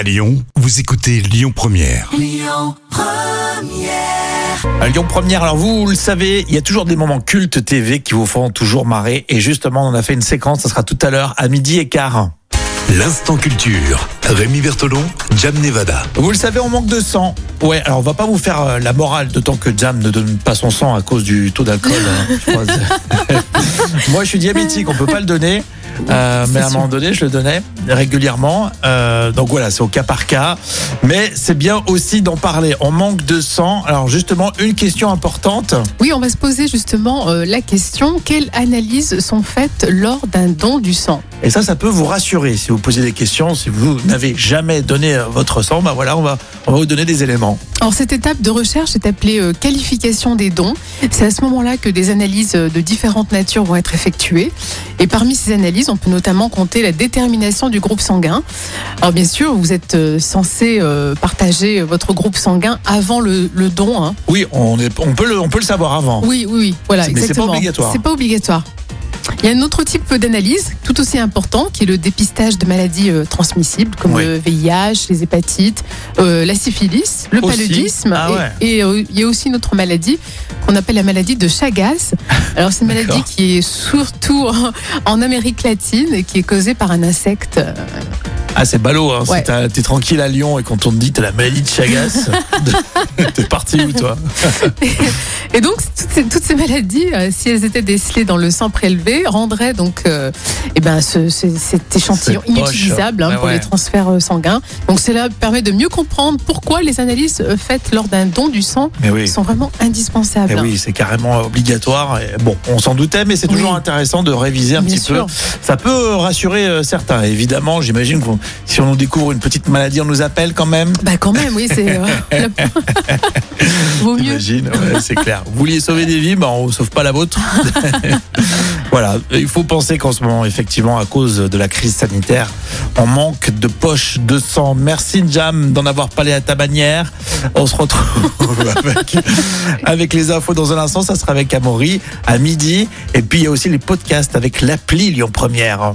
À Lyon, vous écoutez Lyon Première. À Lyon Première, alors vous, le savez, il y a toujours des moments cultes TV qui vous font toujours marrer. Et justement, on a fait une séquence, ça sera tout à l'heure à midi et quart. L'instant culture. Rémi Bertolon, Jam Nevada. Vous le savez, on manque de sang. Ouais, alors on va pas vous faire euh, la morale, d'autant que Jam ne donne pas son sang à cause du taux d'alcool. hein. Je crois. Moi, je suis diabétique, on peut pas le donner. Euh, mais à un moment donné, je le donnais régulièrement. Euh, donc voilà, c'est au cas par cas. Mais c'est bien aussi d'en parler. On manque de sang. Alors justement, une question importante. Oui, on va se poser justement euh, la question quelles analyses sont faites lors d'un don du sang? Et ça, ça peut vous rassurer si vous posez des questions. Si vous n'avez jamais donné votre sang, bah voilà, on va, on va vous donner des éléments. Alors cette étape de recherche est appelée qualification des dons. C'est à ce moment-là que des analyses de différentes natures vont être effectuées. Et parmi ces analyses, on peut notamment compter la détermination du groupe sanguin. Alors bien sûr, vous êtes euh, censé euh, partager votre groupe sanguin avant le, le don. hein. Oui, on, est, on, peut, le, on peut le savoir avant. Oui, oui, oui. Voilà, Mais c'est pas obligatoire. C'est pas obligatoire. Il y a un autre type d'analyse, tout aussi important, qui est le dépistage de maladies euh, transmissibles, comme Oui. le VIH, les hépatites, euh, la syphilis, le Aussi paludisme. Ah et- ouais. et euh, il y a aussi une autre maladie qu'on appelle la maladie de Chagas. Alors c'est une maladie qui est surtout en, en Amérique latine et qui est causée par un insecte. Ah, c'est ballot, hein. Ouais. Si t'es tranquille à Lyon et quand on te dit t'as la maladie de Chagas, t'es parti où toi Et donc, toutes ces, toutes ces maladies, euh, si elles étaient décelées dans le sang prélevé, rendraient donc euh, eh ben, ce- ce- cet échantillon poche. inutilisable hein, pour ouais. les transferts euh, sanguins. Donc, cela permet de mieux comprendre pourquoi les analyses euh, faites lors d'un don du sang oui. sont vraiment indispensables. Eh oui, c'est carrément obligatoire. Et bon, on s'en doutait, mais c'est toujours Oui. intéressant de réviser un Bien petit sûr. peu. Ça peut rassurer certains. Évidemment, j'imagine que si on nous découvre une petite maladie, on nous appelle quand même. Bah quand même, oui, c'est euh, vaut mieux. Ouais, c'est clair. Vous vouliez sauver des vies, ben on ne sauve pas la vôtre. voilà, il faut penser qu'en ce moment, effectivement, à cause de la crise sanitaire, on manque de poches de sang. Merci Jam d'en avoir parlé à ta manière. On se retrouve avec, avec les infos dans un instant. Ça sera avec Amaury à midi. Et puis il y a aussi les podcasts avec l'appli Lyon Première.